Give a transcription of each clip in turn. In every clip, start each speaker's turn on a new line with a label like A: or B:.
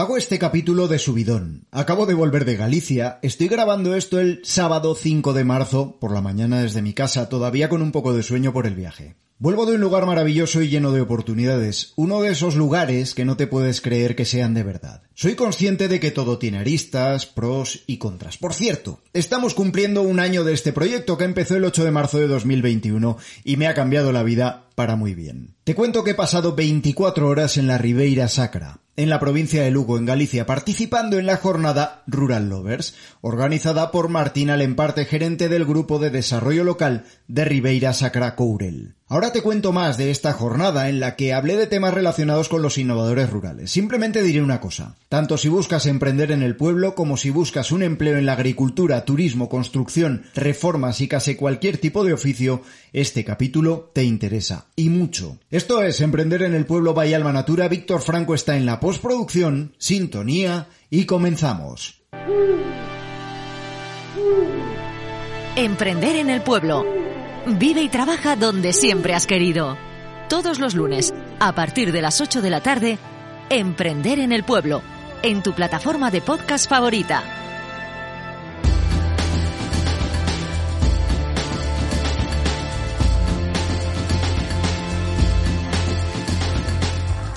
A: Hago este capítulo de subidón. Acabo de volver de Galicia, estoy grabando esto el sábado 5 de marzo, por la mañana desde mi casa, todavía con un poco de sueño por el viaje. Vuelvo de un lugar maravilloso y lleno de oportunidades, uno de esos lugares que no te puedes creer que sean de verdad. Soy consciente de que todo tiene aristas, pros y contras. Por cierto, estamos cumpliendo un año de este proyecto que empezó el 8 de marzo de 2021 y me ha cambiado la vida para muy bien. Te cuento que he pasado 24 horas en la Ribeira Sacra, en la provincia de Lugo, en Galicia, participando en la jornada Rural Lovers, organizada por Martina Lemparte, gerente del Grupo de Desarrollo Local de Ribeira Sacra Courel. Ahora te cuento más de esta jornada en la que hablé de temas relacionados con los innovadores rurales. Simplemente diré una cosa. Tanto si buscas emprender en el pueblo como si buscas un empleo en la agricultura, turismo, construcción, reformas y casi cualquier tipo de oficio, este capítulo te interesa. Y mucho. Esto es Emprender en el pueblo Bahía Alma Natura. Víctor Franco está en la postproducción, sintonía y comenzamos.
B: Emprender en el pueblo Vive y trabaja donde siempre has querido. Todos los lunes, a partir de las 8 de la tarde, Emprender en el Pueblo, en tu plataforma de podcast favorita.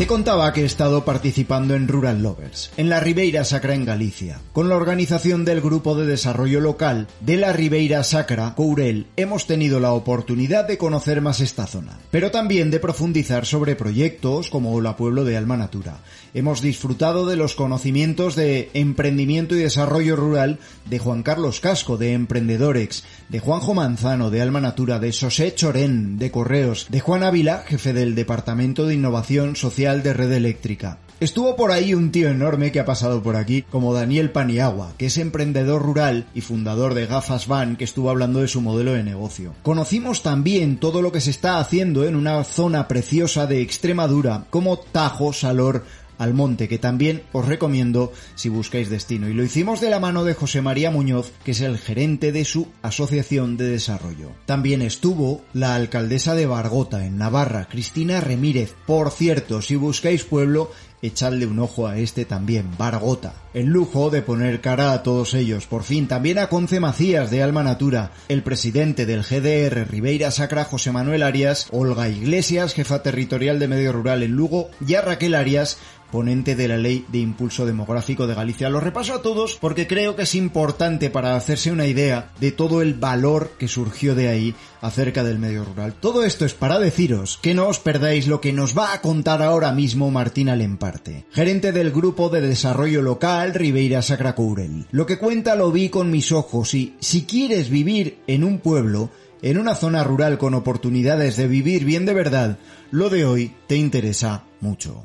A: Te contaba que he estado participando en Rural Lovers, en la Ribeira Sacra en Galicia. Con la organización del Grupo de Desarrollo Local de la Ribeira Sacra, Courel, hemos tenido la oportunidad de conocer más esta zona, pero también de profundizar sobre proyectos como la Pueblo de Alma Natura. Hemos disfrutado de los conocimientos de emprendimiento y desarrollo rural de Juan Carlos Casco, de Emprendedorex, de Juanjo Manzano, de Alma Natura, de José Chorén, de Correos, de Juan Ávila, jefe del Departamento de Innovación Social de Red Eléctrica. Estuvo por ahí un tío enorme que ha pasado por aquí, como Daniel Paniagua, que es emprendedor rural y fundador de Gafas Van, que estuvo hablando de su modelo de negocio. Conocimos también todo lo que se está haciendo en una zona preciosa de Extremadura, como Tajo, Salor, al monte, que también os recomiendo si buscáis destino. Y lo hicimos de la mano de José María Muñoz, que es el gerente de su asociación de desarrollo. También estuvo la alcaldesa de Bargota, en Navarra, Cristina Remírez. Por cierto, si buscáis pueblo, echadle un ojo a este también, Bargota. El lujo de poner cara a todos ellos. Por fin, también a Conce Macías de Alma Natura, el presidente del GDR Ribeira Sacra, José Manuel Arias, Olga Iglesias, jefa territorial de Medio Rural en Lugo, y a Raquel Arias, ponente de la Ley de Impulso Demográfico de Galicia. Los repaso a todos porque creo que es importante para hacerse una idea de todo el valor que surgió de ahí acerca del medio rural. Todo esto es para deciros que no os perdáis lo que nos va a contar ahora mismo Martina Lemparte, gerente del Grupo de Desarrollo Local Ribeira Sacra Courel. Lo que cuenta lo vi con mis ojos y si quieres vivir en un pueblo, en una zona rural con oportunidades de vivir bien de verdad, lo de hoy te interesa mucho.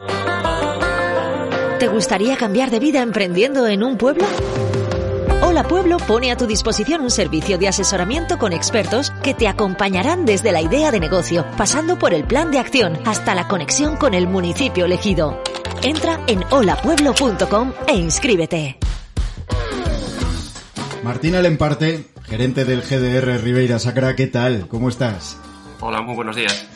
B: ¿Te gustaría cambiar de vida emprendiendo en un pueblo? Hola Pueblo pone a tu disposición un servicio de asesoramiento con expertos que te acompañarán desde la idea de negocio, pasando por el plan de acción hasta la conexión con el municipio elegido. Entra en holapueblo.com e inscríbete.
A: Martina Lemparte, gerente del GDR Ribeira Sacra, ¿qué tal? ¿Cómo estás?
C: Hola, muy buenos días.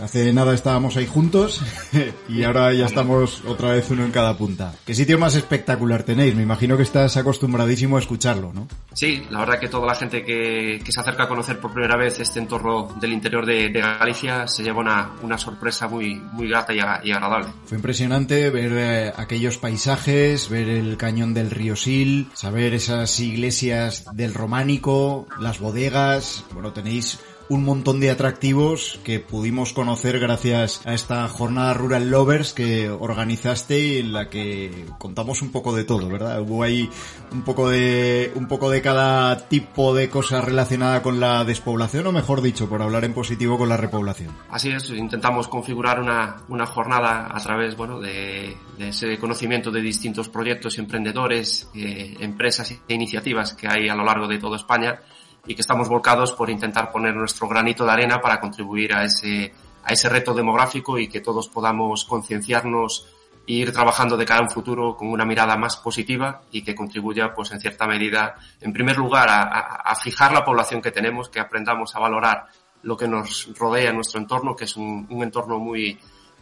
A: Hace nada estábamos ahí juntos y ahora ya estamos otra vez uno en cada punta. ¿Qué sitio más espectacular tenéis? Me imagino que estás acostumbradísimo a escucharlo, ¿no?
C: Sí, la verdad que toda la gente que, se acerca a conocer por primera vez este entorno del interior de, Galicia se lleva una, una, sorpresa muy, muy grata y, agradable.
A: Fue impresionante ver eh, aquellos paisajes, ver el cañón del río Sil, saber esas iglesias del románico, las bodegas, bueno, tenéis un montón de atractivos que pudimos conocer gracias a esta jornada Rural Lovers que organizaste y en la que contamos un poco de todo, ¿verdad? Hubo ahí un poco de, un poco de cada tipo de cosas relacionada con la despoblación, o mejor dicho, por hablar en positivo, con la repoblación.
C: Así es, intentamos configurar una, una jornada a través, bueno, de, ese conocimiento de distintos proyectos, emprendedores, eh, empresas e iniciativas que hay a lo largo de toda España y que estamos volcados por intentar poner nuestro granito de arena para contribuir a ese, a ese reto demográfico y que todos podamos concienciarnos e ir trabajando de cara a un futuro con una mirada más positiva y que contribuya, pues, en cierta medida, en primer lugar, a, fijar la población que tenemos, que aprendamos a valorar lo que nos rodea en nuestro entorno, que es un entorno muy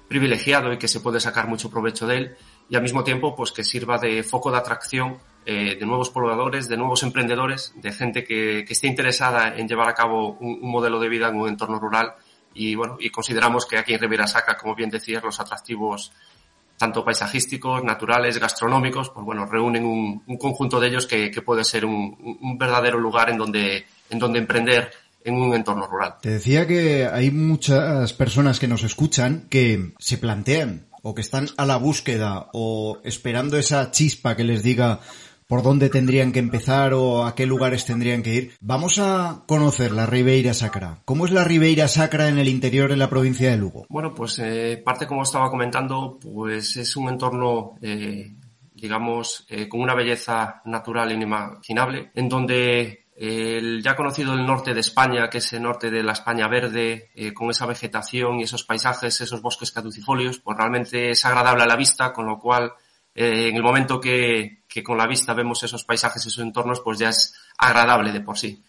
C: privilegiado y que se puede sacar mucho provecho de él, y al mismo tiempo, pues, que sirva de foco de atracción eh, de nuevos pobladores, de nuevos emprendedores, de gente que, que esté interesada en llevar a cabo un, un, modelo de vida en un entorno rural y bueno, y consideramos que aquí en Riviera Sacra, como bien decías, los atractivos tanto paisajísticos, naturales, gastronómicos, pues bueno, reúnen un, un conjunto de ellos que, que puede ser un, un, verdadero lugar en donde, en donde emprender en un entorno rural.
A: Te decía que hay muchas personas que nos escuchan que se plantean o que están a la búsqueda o esperando esa chispa que les diga por dónde tendrían que empezar o a qué lugares tendrían que ir. Vamos a conocer la Ribeira Sacra. ¿Cómo es la Ribeira Sacra en el interior de la provincia de Lugo?
C: Bueno, pues eh, parte como estaba comentando, pues es un entorno eh, digamos, eh, con una belleza natural inimaginable, en donde el ya conocido el norte de España, que es el norte de la España verde, eh, con esa vegetación y esos paisajes, esos bosques caducifolios, pues realmente es agradable a la vista, con lo cual eh, en el momento que, con la vista vemos esos paisajes, esos entornos, pues ya es agradable de por sí.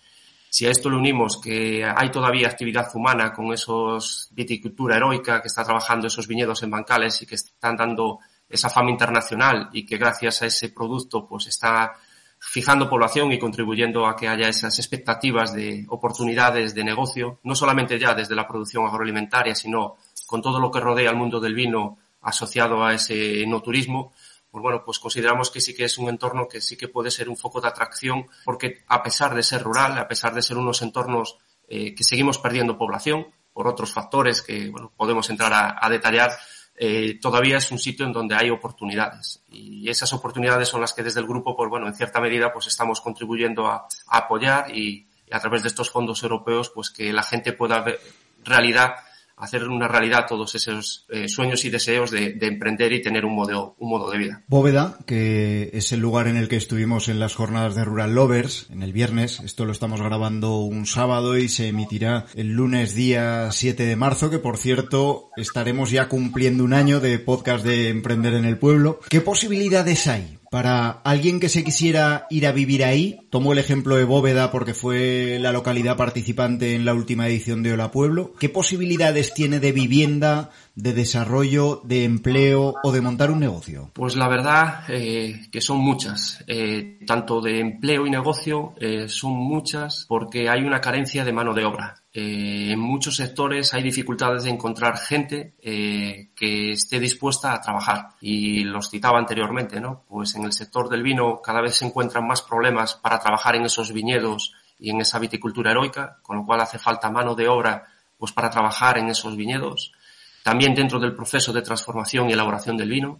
C: Si a esto le unimos que hay todavía actividad humana con esos viticultura heroica que está trabajando esos viñedos en bancales y que están dando esa fama internacional y que gracias a ese producto pues está fijando población y contribuyendo a que haya esas expectativas de oportunidades de negocio, no solamente ya desde la producción agroalimentaria, sino con todo lo que rodea al mundo del vino asociado a ese no turismo, pues bueno, pues consideramos que sí que es un entorno que sí que puede ser un foco de atracción, porque a pesar de ser rural, a pesar de ser unos entornos eh, que seguimos perdiendo población por otros factores que podemos entrar a, detallar, eh, todavía es un sitio en donde hay oportunidades. Y esas oportunidades son las que desde el grupo, pues bueno, en cierta medida, pues estamos contribuyendo a, a apoyar y, y, a través de estos fondos europeos, pues que la gente pueda ver realidad hacer una realidad todos esos eh, sueños y deseos de, de, emprender y tener un modo, un modo de vida.
A: Bóveda, que es el lugar en el que estuvimos en las jornadas de Rural Lovers, en el viernes, esto lo estamos grabando un sábado y se emitirá el lunes día 7 de marzo, que por cierto estaremos ya cumpliendo un año de podcast de Emprender en el Pueblo. ¿Qué posibilidades hay para alguien que se quisiera ir a vivir ahí, tomo el ejemplo de Bóveda porque fue la localidad participante en la última edición de Hola Pueblo, ¿qué posibilidades tiene de vivienda, de desarrollo, de empleo o de montar un negocio?
C: Pues la verdad eh, que son muchas, eh, tanto de empleo y negocio eh, son muchas porque hay una carencia de mano de obra. Eh, en muchos sectores hay dificultades de encontrar gente eh, que esté dispuesta a trabajar. Y los citaba anteriormente, ¿no? Pues en el sector del vino cada vez se encuentran más problemas para trabajar en esos viñedos y en esa viticultura heroica, con lo cual hace falta mano de obra pues para trabajar en esos viñedos. También dentro del proceso de transformación y elaboración del vino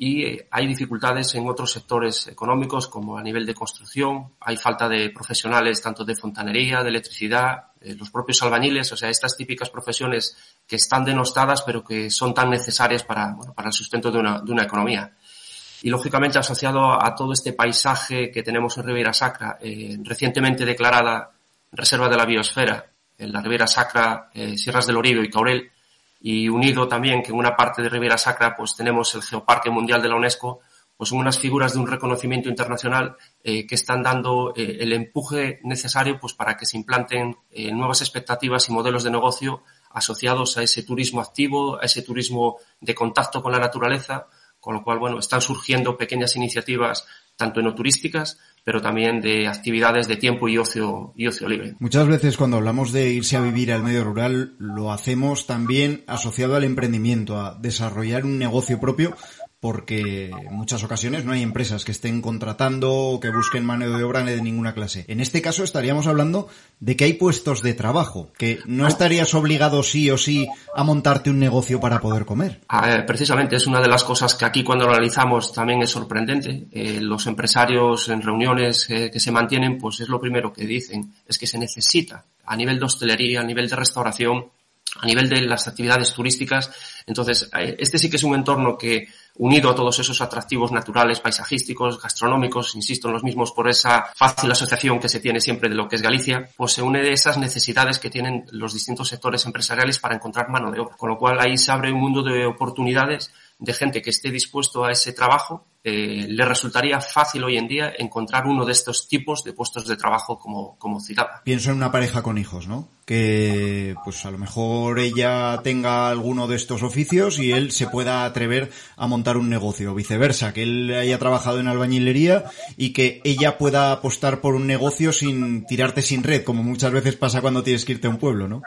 C: y hay dificultades en otros sectores económicos como a nivel de construcción, hay falta de profesionales tanto de fontanería, de electricidad, eh, los propios albañiles, o sea, estas típicas profesiones que están denostadas pero que son tan necesarias para, bueno, para el sustento de una, de una economía. Y lógicamente asociado a todo este paisaje que tenemos en Ribeira Sacra, eh, recientemente declarada Reserva de la Biosfera, en la Ribeira Sacra, eh, Sierras del Oribe y Caurel, y unido también que en una parte de Ribeira Sacra pues tenemos el Geoparque Mundial de la UNESCO, pues son unas figuras de un reconocimiento internacional eh, que están dando eh, el empuje necesario pues para que se implanten eh, nuevas expectativas y modelos de negocio asociados a ese turismo activo, a ese turismo de contacto con la naturaleza, con lo cual, bueno, están surgiendo pequeñas iniciativas tanto enoturísticas, pero también de actividades de tiempo y ocio, y ocio libre.
A: Muchas veces cuando hablamos de irse a vivir al medio rural, lo hacemos también asociado al emprendimiento, a desarrollar un negocio propio, porque en muchas ocasiones no hay empresas que estén contratando o que busquen mano de obra de ninguna clase. En este caso estaríamos hablando de que hay puestos de trabajo, que no estarías obligado sí o sí a montarte un negocio para poder comer.
C: precisamente es una de las cosas que aquí cuando lo analizamos también es sorprendente. Eh, los empresarios en reuniones eh, que se mantienen, pues es lo primero que dicen, es que se necesita a nivel de hostelería, a nivel de restauración, a nivel de las actividades turísticas. Entonces, eh, este sí que es un entorno que, unido a todos esos atractivos naturales, paisajísticos, gastronómicos, insisto en los mismos por esa fácil asociación que se tiene siempre de lo que es Galicia, pues se une de esas necesidades que tienen los distintos sectores empresariales para encontrar mano de obra. Con lo cual ahí se abre un mundo de oportunidades de gente que esté dispuesto a ese trabajo, eh, le resultaría fácil hoy en día encontrar uno de estos tipos de puestos de trabajo como, como citaba.
A: Pienso en una pareja con hijos, ¿no? Que pues a lo mejor ella tenga alguno de estos oficios y él se pueda atrever a montar un negocio, o viceversa, que él haya trabajado en albañilería y que ella pueda apostar por un negocio sin tirarte sin red, como muchas veces pasa cuando tienes que irte a un pueblo, ¿no?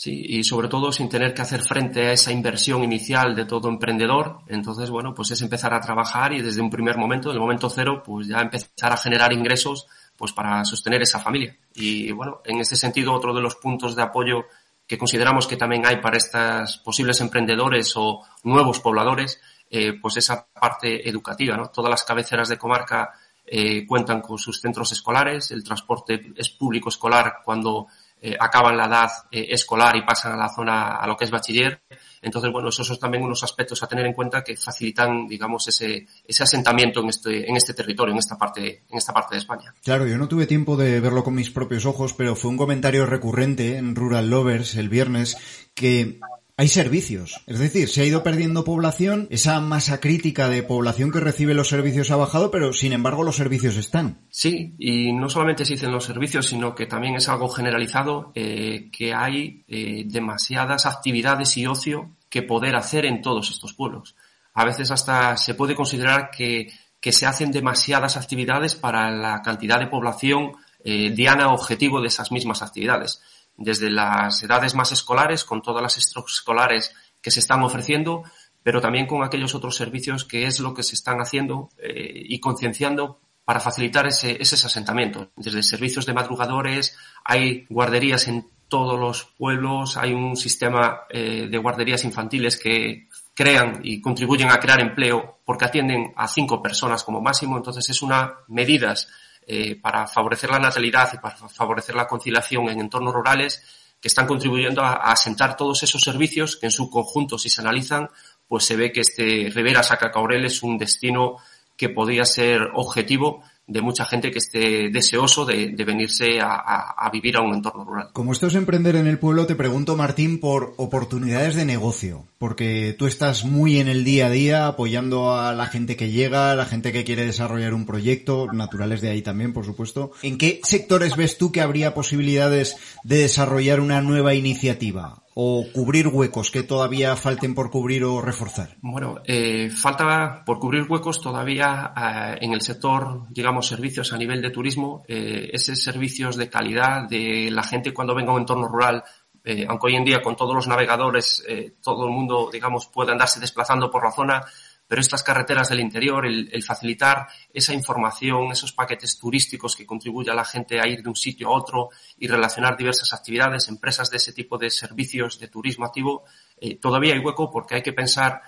C: Sí, y sobre todo sin tener que hacer frente a esa inversión inicial de todo emprendedor. Entonces, bueno, pues es empezar a trabajar y desde un primer momento, del momento cero, pues ya empezar a generar ingresos pues para sostener esa familia. Y bueno, en ese sentido, otro de los puntos de apoyo que consideramos que también hay para estos posibles emprendedores o nuevos pobladores, eh, pues esa parte educativa, ¿no? Todas las cabeceras de comarca eh, cuentan con sus centros escolares, el transporte es público escolar cuando eh, acaban la edad eh, escolar y pasan a la zona a lo que es bachiller. Entonces, bueno, esos son también unos aspectos a tener en cuenta que facilitan, digamos, ese, ese asentamiento en este, en este territorio, en esta parte, en esta parte de España.
A: Claro, yo no tuve tiempo de verlo con mis propios ojos, pero fue un comentario recurrente en Rural Lovers el viernes que hay servicios. Es decir, se ha ido perdiendo población, esa masa crítica de población que recibe los servicios ha bajado, pero sin embargo los servicios están.
C: Sí, y no solamente se dicen los servicios, sino que también es algo generalizado eh, que hay eh, demasiadas actividades y ocio que poder hacer en todos estos pueblos. A veces hasta se puede considerar que, que se hacen demasiadas actividades para la cantidad de población eh, diana objetivo de esas mismas actividades desde las edades más escolares, con todas las escolares que se están ofreciendo, pero también con aquellos otros servicios que es lo que se están haciendo eh, y concienciando para facilitar ese, ese asentamiento. Desde servicios de madrugadores, hay guarderías en todos los pueblos, hay un sistema eh, de guarderías infantiles que crean y contribuyen a crear empleo porque atienden a cinco personas como máximo, entonces es una medidas eh, para favorecer la natalidad y para favorecer la conciliación en entornos rurales que están contribuyendo a, asentar todos esos servicios que en su conjunto, si se analizan, pues se ve que este Rivera Sacacaurel es un destino que podría ser objetivo de mucha gente que esté deseoso de, venirse a, vivir a un entorno rural.
A: Como esto es emprender en el pueblo, te pregunto, Martín, por oportunidades de negocio, porque tú estás muy en el día a día apoyando a la gente que llega, a la gente que quiere desarrollar un proyecto, naturales de ahí también, por supuesto. ¿En qué sectores ves tú que habría posibilidades de desarrollar una nueva iniciativa? O cubrir huecos que todavía falten por cubrir o reforzar?
C: Bueno, eh, falta por cubrir huecos todavía eh, en el sector, digamos, servicios a nivel de turismo, eh, esos servicios de calidad de la gente cuando venga a un entorno rural, eh, aunque hoy en día con todos los navegadores todo el mundo, digamos, puede andarse desplazando por la zona, pero estas carreteras del interior, el, facilitar esa información, esos paquetes turísticos que contribuye a la gente a ir de un sitio a otro y relacionar diversas actividades, empresas de ese tipo de servicios de turismo activo, eh, todavía hay hueco porque hay que pensar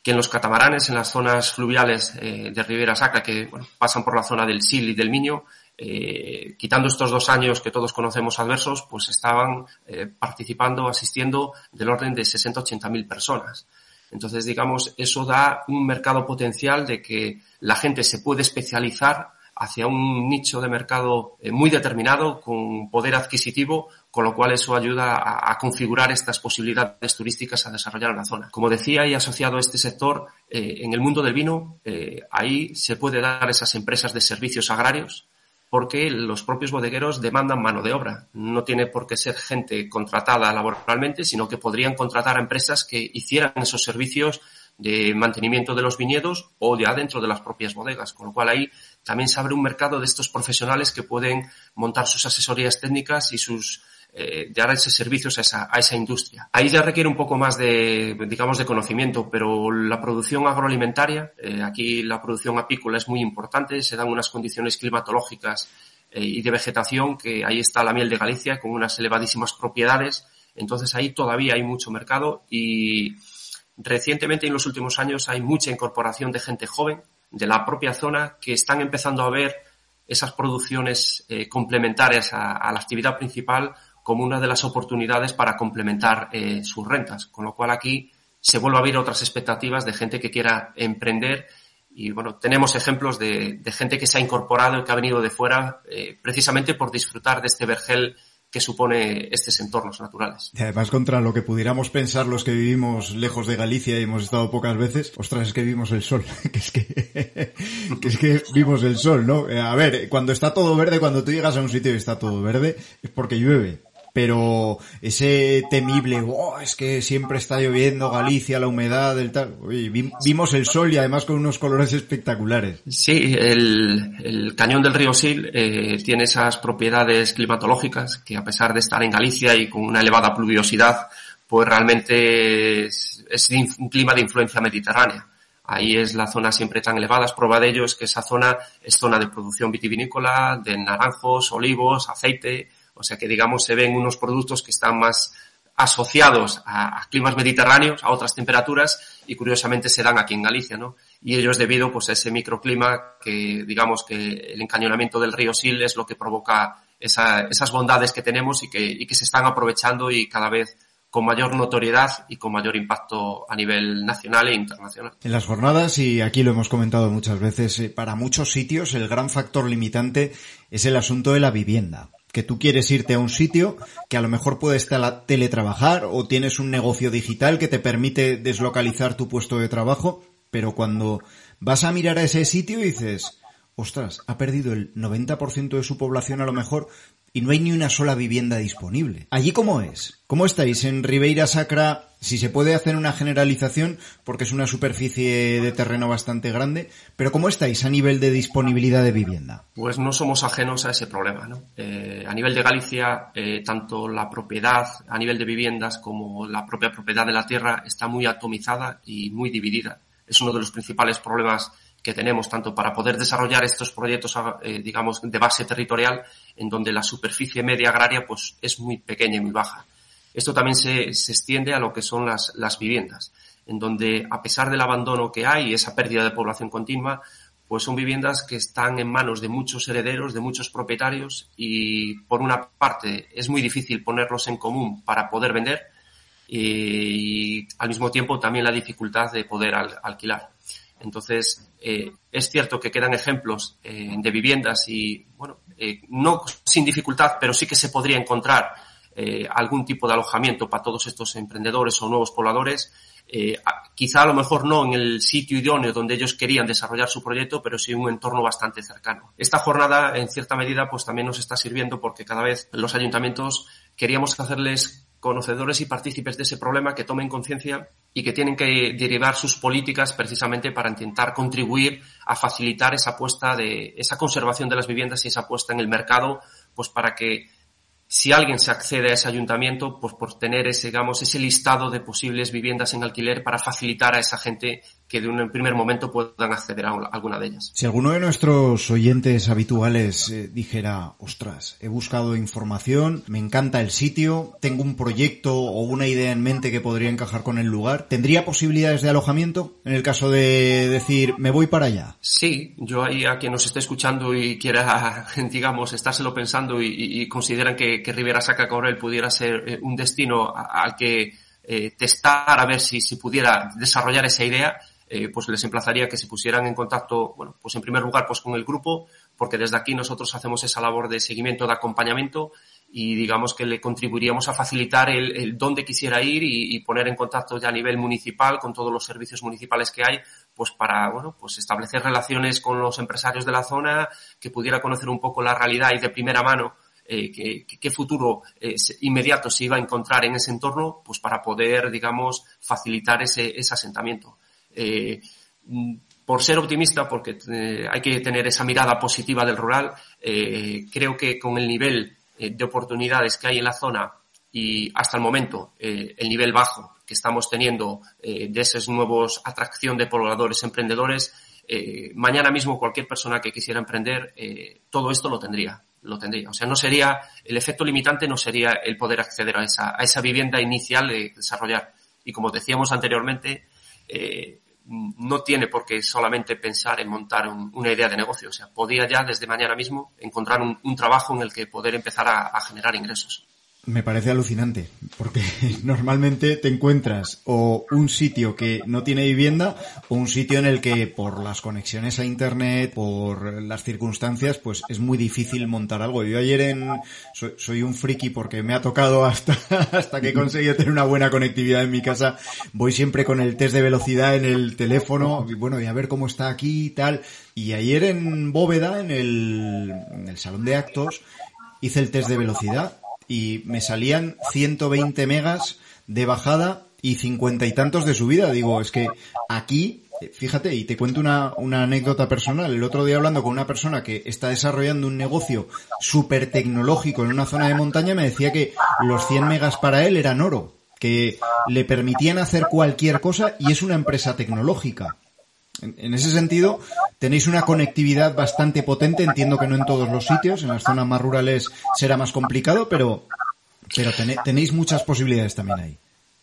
C: que en los catamaranes, en las zonas fluviales eh, de Ribera Sacra, que pasan por la zona del Sil y del Miño, eh, quitando estos dos años que todos conocemos adversos, pues estaban participando, asistiendo del orden de 60-80 mil personas. Entonces, digamos, eso da un mercado potencial de que la gente se puede especializar hacia un nicho de mercado eh, muy determinado, con poder adquisitivo, con lo cual eso ayuda a, configurar estas posibilidades turísticas a desarrollar en la zona. Como decía, y asociado a este sector, eh, en el mundo del vino, eh, ahí se puede dar esas empresas de servicios agrarios, porque los propios bodegueros demandan mano de obra. No tiene por qué ser gente contratada laboralmente, sino que podrían contratar a empresas que hicieran esos servicios de mantenimiento de los viñedos o ya dentro de las propias bodegas, con lo cual ahí también se abre un mercado de estos profesionales que pueden montar sus asesorías técnicas y sus eh, dar esos servicios a esa, a esa industria. Ahí ya requiere un poco más de, digamos, de conocimiento, pero la producción agroalimentaria, eh, aquí la producción apícola es muy importante, se dan unas condiciones climatológicas eh, y de vegetación que ahí está la miel de Galicia con unas elevadísimas propiedades, entonces ahí todavía hay mucho mercado y recientemente en los últimos años hay mucha incorporación de gente joven de la propia zona que están empezando a ver esas producciones complementarias a, a la actividad principal como una de las oportunidades para complementar eh, sus rentas. Con lo cual aquí se vuelve a abrir otras expectativas de gente que quiera emprender y bueno, tenemos ejemplos de, gente que se ha incorporado y que ha venido de fuera eh, precisamente por disfrutar de este vergel que supone estos entornos naturales.
A: Y además, contra lo que pudiéramos pensar los que vivimos lejos de Galicia y hemos estado pocas veces, ostras, es que vimos el sol, que es que, que es que vimos el sol, ¿no? Eh, a ver, cuando está todo verde, cuando tú llegas a un sitio y está todo verde, es porque llueve pero ese temible, oh, es que siempre está lloviendo Galicia, la humedad, el tal, vimos el sol y además con unos colores espectaculares.
C: Sí, el, el cañón del río Sil eh, tiene esas propiedades climatológicas que a pesar de estar en Galicia y con una elevada pluviosidad, pues realmente es, un clima de influencia mediterránea. Ahí es la zona siempre tan elevada. Prueba de ello es que esa zona es zona de producción vitivinícola, de naranjos, olivos, aceite, o sea que, digamos, se ven unos productos que están más asociados a, climas mediterráneos, a otras temperaturas, y curiosamente se dan aquí en Galicia, ¿no? Y ello es debido, pues, a ese microclima que, digamos, que el encañonamiento del río Sil es lo que provoca esas bondades que tenemos y que, y que se están aprovechando y cada vez con mayor notoriedad y con mayor impacto a nivel nacional e internacional.
A: En las jornadas, y aquí lo hemos comentado muchas veces, eh, para muchos sitios el gran factor limitante es el asunto de la vivienda que tú quieres irte a un sitio que a lo mejor puedes teletrabajar o tienes un negocio digital que te permite deslocalizar tu puesto de trabajo, pero cuando vas a mirar a ese sitio dices, ostras, ha perdido el 90% de su población a lo mejor y no hay ni una sola vivienda disponible. ¿Allí cómo es? ¿Cómo estáis en Ribeira Sacra? Si se puede hacer una generalización, porque es una superficie de terreno bastante grande, pero ¿cómo estáis a nivel de disponibilidad de vivienda?
C: Pues no somos ajenos a ese problema. ¿no? Eh, a nivel de Galicia, eh, tanto la propiedad a nivel de viviendas como la propia propiedad de la tierra está muy atomizada y muy dividida. Es uno de los principales problemas que tenemos tanto para poder desarrollar estos proyectos, eh, digamos, de base territorial, en donde la superficie media agraria pues es muy pequeña y muy baja. Esto también se, se extiende a lo que son las, las viviendas, en donde a pesar del abandono que hay y esa pérdida de población continua, pues son viviendas que están en manos de muchos herederos, de muchos propietarios y por una parte es muy difícil ponerlos en común para poder vender y, al mismo tiempo también la dificultad de poder alquilar. Entonces, eh, es cierto que quedan ejemplos eh, de viviendas y, bueno, eh, no sin dificultad, pero sí que se podría encontrar algún tipo de alojamiento para todos estos emprendedores o nuevos pobladores. quizá a lo mejor no en el sitio idóneo donde ellos querían desarrollar su proyecto, pero sí en un entorno bastante cercano. Esta jornada, en cierta medida, pues también nos está sirviendo porque cada vez los ayuntamientos queríamos hacerles conocedores y partícipes de ese problema que tomen conciencia y que tienen que derivar sus políticas precisamente para intentar contribuir a facilitar esa apuesta de esa conservación de las viviendas y esa apuesta en el mercado, pues para que si alguien se accede a ese ayuntamiento, pues por tener ese, digamos, ese listado de posibles viviendas en alquiler para facilitar a esa gente que de un primer momento puedan acceder a alguna de ellas.
A: Si alguno de nuestros oyentes habituales eh, dijera, ostras, he buscado información, me encanta el sitio, tengo un proyecto o una idea en mente que podría encajar con el lugar, ¿tendría posibilidades de alojamiento en el caso de decir, me voy para allá?
C: Sí, yo ahí a quien nos esté escuchando y quiera, digamos, estárselo pensando y, consideran que, que Rivera Saca Corel pudiera ser eh, un destino al que eh, testar a ver si, si pudiera desarrollar esa idea, eh, pues les emplazaría que se pusieran en contacto, bueno, pues en primer lugar, pues con el grupo, porque desde aquí nosotros hacemos esa labor de seguimiento, de acompañamiento y digamos que le contribuiríamos a facilitar el, el dónde quisiera ir y, poner en contacto ya a nivel municipal con todos los servicios municipales que hay, pues para, bueno, pues establecer relaciones con los empresarios de la zona, que pudiera conocer un poco la realidad y de primera mano eh, qué, futuro eh, inmediato se iba a encontrar en ese entorno, pues para poder, digamos, facilitar ese, ese asentamiento. Eh, por ser optimista, porque eh, hay que tener esa mirada positiva del rural, eh, creo que con el nivel de oportunidades que hay en la zona y hasta el momento el nivel bajo que estamos teniendo de esos nuevos atracción de pobladores emprendedores, mañana mismo cualquier persona que quisiera emprender, todo esto lo tendría lo tendría. O sea, no sería, el efecto limitante no sería el poder acceder a esa, a esa vivienda inicial de desarrollar. Y como decíamos anteriormente, eh, no tiene por qué solamente pensar en montar una idea de negocio. O sea, podría ya desde mañana mismo encontrar un, trabajo en el que poder empezar a generar ingresos.
A: Me parece alucinante, porque normalmente te encuentras o un sitio que no tiene vivienda o un sitio en el que por las conexiones a internet, por las circunstancias, pues es muy difícil montar algo. Yo ayer en, soy, un friki porque me ha tocado hasta, hasta que he conseguido tener una buena conectividad en mi casa. Voy siempre con el test de velocidad en el teléfono y bueno, y a ver cómo está aquí y tal. Y ayer en Bóveda, en el, en el salón de actos, hice el test de velocidad y me salían 120 megas de bajada y cincuenta y tantos de subida. Digo, es que aquí, fíjate, y te cuento una, una anécdota personal. El otro día hablando con una persona que está desarrollando un negocio súper tecnológico en una zona de montaña, me decía que los 100 megas para él eran oro, que le permitían hacer cualquier cosa y es una empresa tecnológica. En, ese sentido, tenéis una conectividad bastante potente. Entiendo que no en todos los sitios, en las zonas más rurales será más complicado, pero, pero tenéis muchas posibilidades también ahí.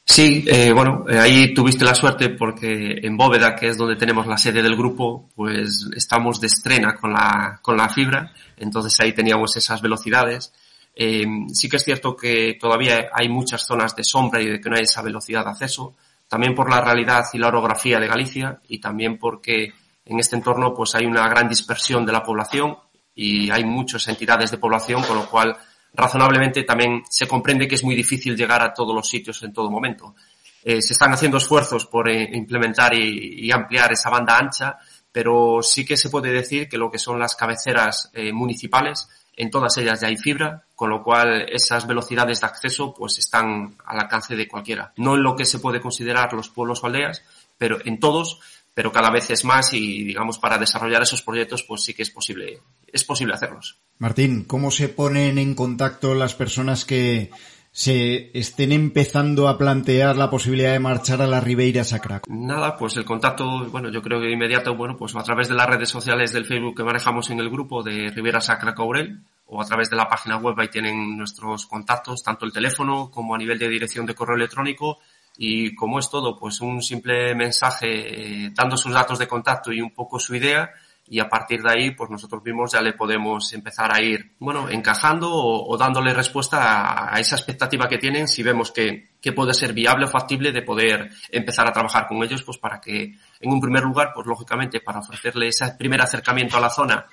C: Sí, eh, bueno, eh, ahí tuviste la suerte porque en Bóveda, que es donde tenemos la sede del grupo, pues estamos de estrena con la, con la fibra, entonces ahí teníamos esas velocidades. Eh, sí que es cierto que todavía hay muchas zonas de sombra y de que no hay esa velocidad de acceso, también por la realidad y la orografía de Galicia y también porque en este entorno pues hay una gran dispersión de la población y hay muchas entidades de población, con lo cual razonablemente también se comprende que es muy difícil llegar a todos los sitios en todo momento. Eh, se están haciendo esfuerzos por eh, implementar y, ampliar esa banda ancha, pero sí que se puede decir que lo que son las cabeceras eh, municipales en todas ellas ya hay fibra, con lo cual esas velocidades de acceso pues están al alcance de cualquiera. No en lo que se puede considerar los pueblos o aldeas, pero en todos, pero cada vez es más y digamos para desarrollar esos proyectos pues sí que es posible, es posible hacerlos.
A: Martín, ¿cómo se ponen en contacto las personas que se estén empezando a plantear la posibilidad de marchar a la Ribeira Sacra?
C: Nada, pues el contacto, bueno, yo creo que inmediato, bueno, pues a través de las redes sociales del Facebook que manejamos en el grupo de Ribeira Sacra Caurel o a través de la página web ahí tienen nuestros contactos, tanto el teléfono como a nivel de dirección de correo electrónico y como es todo, pues un simple mensaje eh, dando sus datos de contacto y un poco su idea y a partir de ahí, pues nosotros mismos ya le podemos empezar a ir, bueno, encajando o, dándole respuesta a, esa expectativa que tienen si vemos que, que, puede ser viable o factible de poder empezar a trabajar con ellos, pues para que, en un primer lugar, pues lógicamente para ofrecerle ese primer acercamiento a la zona,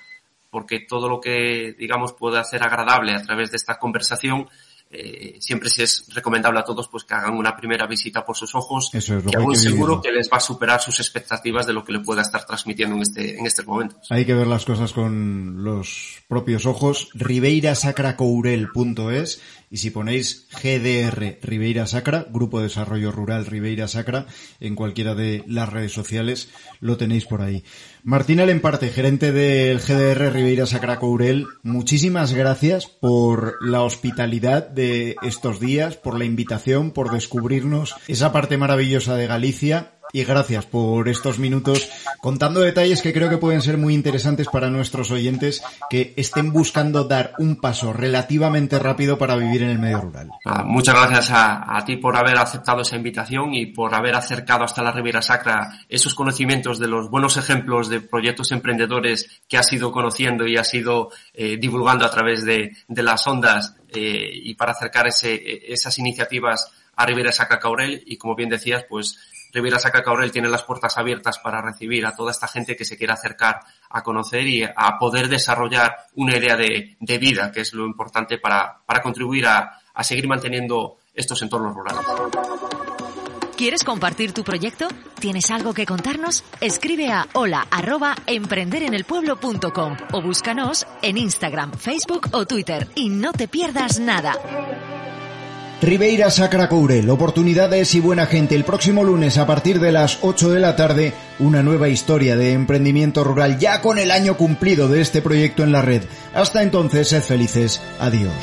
C: porque todo lo que, digamos, puede hacer agradable a través de esta conversación, eh, siempre si es recomendable a todos pues que hagan una primera visita por sus ojos, Eso es lo que, que seguro que les va a superar sus expectativas de lo que le pueda estar transmitiendo en este en estos momentos.
A: Hay que ver las cosas con los propios ojos. ribeirasacracourel.es y si ponéis GDR Ribeira Sacra, Grupo de Desarrollo Rural Ribeira Sacra, en cualquiera de las redes sociales, lo tenéis por ahí. Martín Alemparte, gerente del GDR Ribeira Sacra Courel, muchísimas gracias por la hospitalidad de estos días, por la invitación, por descubrirnos esa parte maravillosa de Galicia y gracias por estos minutos contando detalles que creo que pueden ser muy interesantes para nuestros oyentes que estén buscando dar un paso relativamente rápido para vivir en el medio rural.
C: muchas gracias a, ti por haber aceptado esa invitación y por haber acercado hasta la Riviera Sacra esos conocimientos de los buenos ejemplos de proyectos emprendedores que has ido conociendo y has ido eh, divulgando a través de, las ondas eh, y para acercar ese, esas iniciativas a Riviera Sacra Caurel y como bien decías, pues Riviera Sacra Caurel tiene las puertas abiertas para recibir a toda esta gente que se quiera acercar a conocer y a poder desarrollar una idea de, vida, que es lo importante para, para contribuir a, a seguir manteniendo estos entornos rurales.
B: ¿Quieres compartir tu proyecto? ¿Tienes algo que contarnos? Escribe a hola arroba emprenderenelpueblo.com o búscanos en Instagram, Facebook o Twitter y no te pierdas nada.
A: Ribeira Sacra Courel, oportunidades y buena gente. El próximo lunes a partir de las 8 de la tarde, una nueva historia de emprendimiento rural ya con el año cumplido de este proyecto en la red. Hasta entonces, sed felices. Adiós.